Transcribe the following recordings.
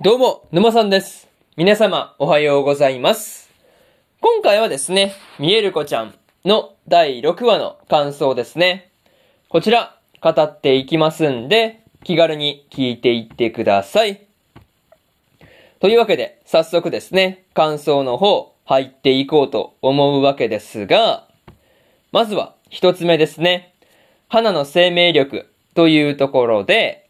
どうも、沼さんです。皆様、おはようございます。今回はですね、見える子ちゃんの第6話の感想ですね。こちら、語っていきますんで、気軽に聞いていってください。というわけで、早速ですね、感想の方、入っていこうと思うわけですが、まずは、一つ目ですね。花の生命力というところで、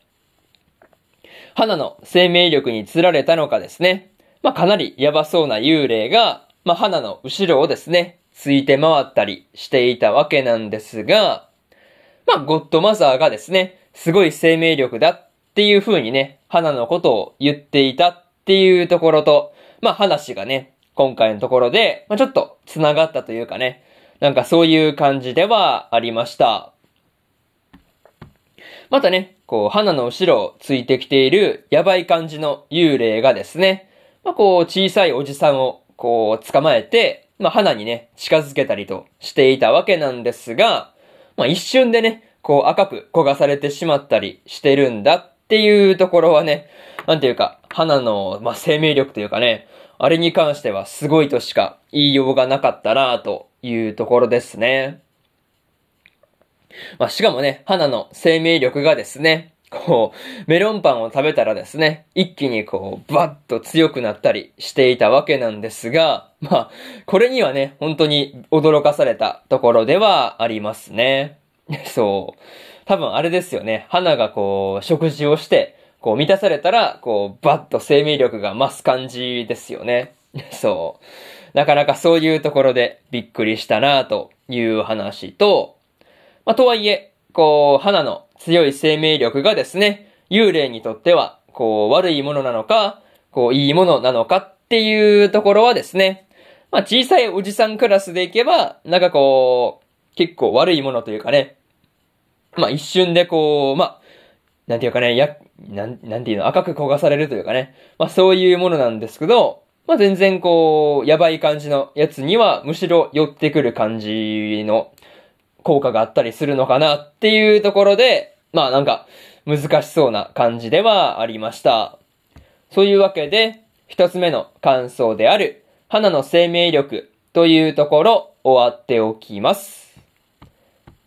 花の生命力に釣られたのかですね。まあ、かなりやばそうな幽霊が、まあ、花の後ろをですね、ついて回ったりしていたわけなんですが、まあ、ゴッドマザーがですね、すごい生命力だっていう風にね、花のことを言っていたっていうところと、まあ、話がね、今回のところで、まあ、ちょっと繋がったというかね、なんかそういう感じではありました。またね、こう、花の後ろをついてきているやばい感じの幽霊がですね、まあ、こう、小さいおじさんを、こう、捕まえて、まあ、花にね、近づけたりとしていたわけなんですが、まあ、一瞬でね、こう、赤く焦がされてしまったりしてるんだっていうところはね、なんていうか、花の、まあ、生命力というかね、あれに関してはすごいとしか言いようがなかったなというところですね。まあ、しかもね、花の生命力がですね、こう、メロンパンを食べたらですね、一気にこう、バッと強くなったりしていたわけなんですが、まあ、これにはね、本当に驚かされたところではありますね。そう。多分あれですよね。花がこう、食事をして、こう満たされたら、こう、バッと生命力が増す感じですよね。そう。なかなかそういうところでびっくりしたなという話と、まあ、とはいえ、こう、花の強い生命力がですね、幽霊にとっては、こう、悪いものなのか、こう、いいものなのかっていうところはですね、まあ、小さいおじさんクラスでいけば、なんかこう、結構悪いものというかね、まあ、一瞬でこう、まあ、なんていうかね、や、なん、なんていうの、赤く焦がされるというかね、まあ、そういうものなんですけど、まあ、全然こう、やばい感じのやつには、むしろ寄ってくる感じの、効果があったりするのかなっていうところで、まあなんか難しそうな感じではありました。そういうわけで、一つ目の感想である、花の生命力というところ終わっておきます。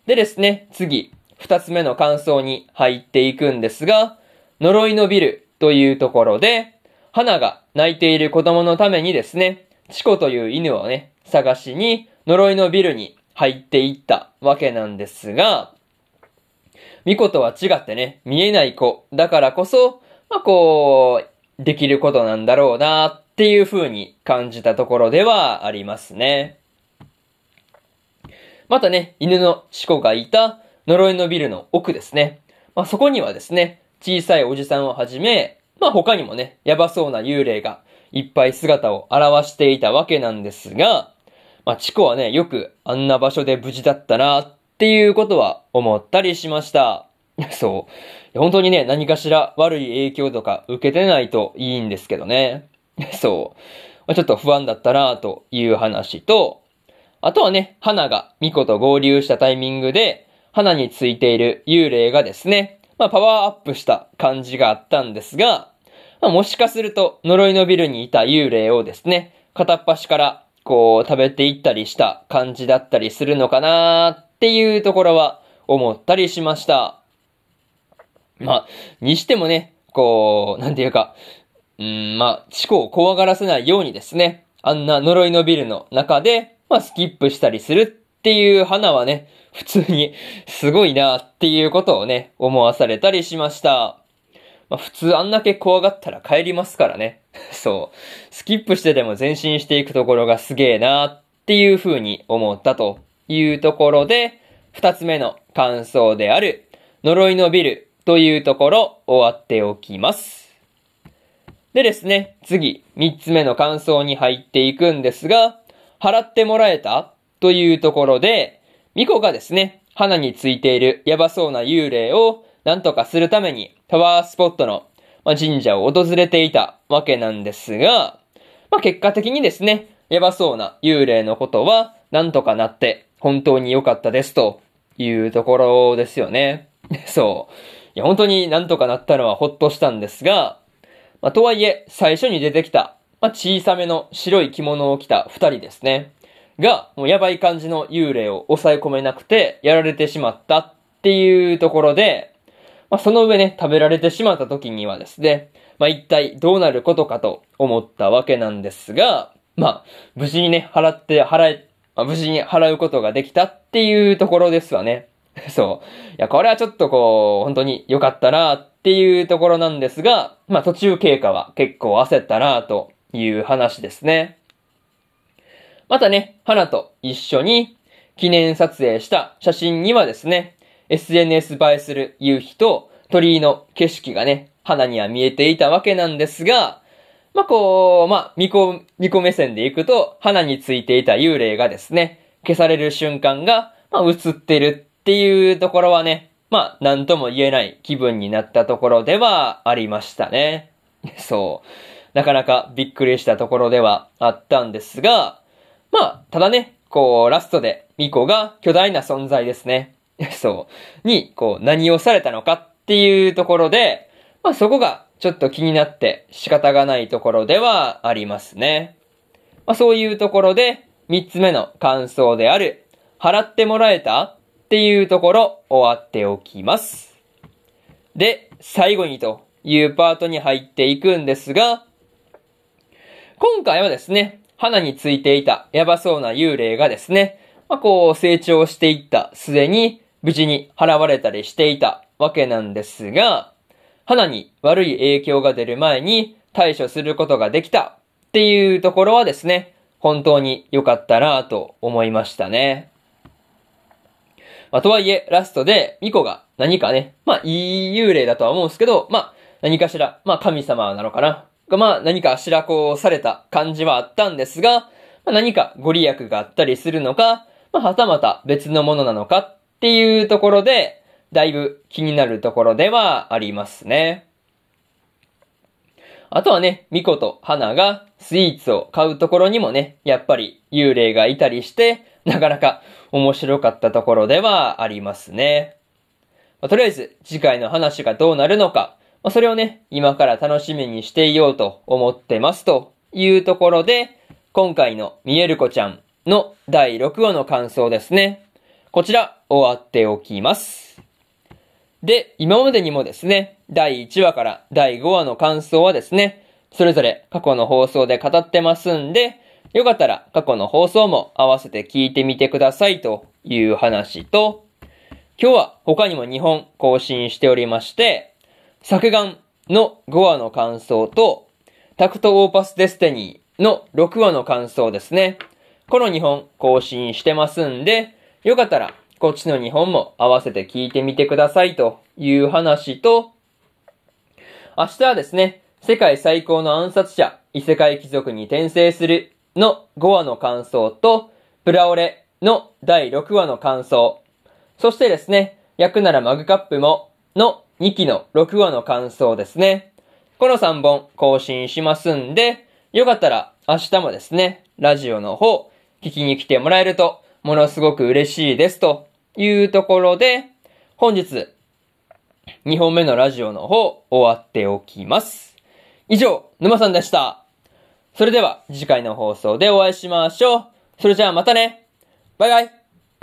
でですね、次、二つ目の感想に入っていくんですが、呪いのビルというところで、花が泣いている子供のためにですね、チコという犬をね、探しに呪いのビルに入っていったわけなんですが、ミコとは違ってね、見えない子だからこそ、まあこう、できることなんだろうなっていう風に感じたところではありますね。またね、犬のチコがいた呪いのビルの奥ですね。まあそこにはですね、小さいおじさんをはじめ、まあ他にもね、やばそうな幽霊がいっぱい姿を現していたわけなんですが、まあ、チコはね、よくあんな場所で無事だったなっていうことは思ったりしました。そう。本当にね、何かしら悪い影響とか受けてないといいんですけどね。そう。まあ、ちょっと不安だったなという話と、あとはね、花がミコと合流したタイミングで、花についている幽霊がですね、まあ、パワーアップした感じがあったんですが、まあ、もしかすると呪いのビルにいた幽霊をですね、片っ端からこう食べていったりした感じだったりするのかなっていうところは思ったりしました。まあ、にしてもね、こう、なんていうか、うん、まあ、思考を怖がらせないようにですね、あんな呪いのビルの中で、まあ、スキップしたりするっていう花はね、普通にすごいなっていうことをね、思わされたりしました。まあ、普通あんだけ怖がったら帰りますからね。そう。スキップしてでも前進していくところがすげえなっていう風に思ったというところで、二つ目の感想である呪いのビルというところ終わっておきます。でですね、次、三つ目の感想に入っていくんですが、払ってもらえたというところで、ミコがですね、花についているヤバそうな幽霊を何とかするためにパワースポットのま、神社を訪れていたわけなんですが、まあ、結果的にですね、やばそうな幽霊のことはなんとかなって本当に良かったですというところですよね。そう。いや、本当になんとかなったのはほっとしたんですが、まあ、とはいえ、最初に出てきた、まあ、小さめの白い着物を着た二人ですね。が、もうやばい感じの幽霊を抑え込めなくて、やられてしまったっていうところで、まあ、その上ね、食べられてしまった時にはですね、まあ、一体どうなることかと思ったわけなんですが、まあ、無事にね、払って、払え、まあ、無事に払うことができたっていうところですわね。そう。いや、これはちょっとこう、本当に良かったなっていうところなんですが、まあ途中経過は結構焦ったなという話ですね。またね、花と一緒に記念撮影した写真にはですね、SNS 映えする夕日と鳥居の景色がね、花には見えていたわけなんですが、まあ、こう、まあ、見こ、見こ目線でいくと、花についていた幽霊がですね、消される瞬間が、まあ、映ってるっていうところはね、まあ、なんとも言えない気分になったところではありましたね。そう。なかなかびっくりしたところではあったんですが、まあ、ただね、こう、ラストで、ミコが巨大な存在ですね。そう。に、こう、何をされたのかっていうところで、まあそこがちょっと気になって仕方がないところではありますね。まあそういうところで、三つ目の感想である、払ってもらえたっていうところ終わっておきます。で、最後にというパートに入っていくんですが、今回はですね、花についていたやばそうな幽霊がですね、まあ、こう成長していった末に無事に払われたりしていたわけなんですが、花に悪い影響が出る前に対処することができたっていうところはですね、本当に良かったなと思いましたね。まあ、とはいえ、ラストで、ミコが何かね、まあ、いい幽霊だとは思うんですけど、まあ、何かしら、まあ、神様なのかな。が、まあ、何かしらこうされた感じはあったんですが、まあ、何かご利益があったりするのか、まあ、はたまた別のものなのかっていうところで、だいぶ気になるところではありますね。あとはね、ミコと花がスイーツを買うところにもね、やっぱり幽霊がいたりして、なかなか面白かったところではありますね。まあ、とりあえず次回の話がどうなるのか、まあ、それをね、今から楽しみにしていようと思ってますというところで、今回の見える子ちゃんの第6話の感想ですね。こちら終わっておきます。で、今までにもですね、第1話から第5話の感想はですね、それぞれ過去の放送で語ってますんで、よかったら過去の放送も合わせて聞いてみてくださいという話と、今日は他にも2本更新しておりまして、作眼の5話の感想と、タクトオーパスデスティニーの6話の感想ですね。この2本更新してますんで、よかったらこっちの2本も合わせて聞いてみてくださいという話と、明日はですね、世界最高の暗殺者、異世界貴族に転生するの5話の感想と、プラオレの第6話の感想、そしてですね、焼くならマグカップもの2期の6話の感想ですね。この3本更新しますんで、よかったら明日もですね、ラジオの方、聞きに来てもらえると、ものすごく嬉しいですというところで、本日、2本目のラジオの方、終わっておきます。以上、沼さんでした。それでは、次回の放送でお会いしましょう。それじゃあまたね。バイバイ。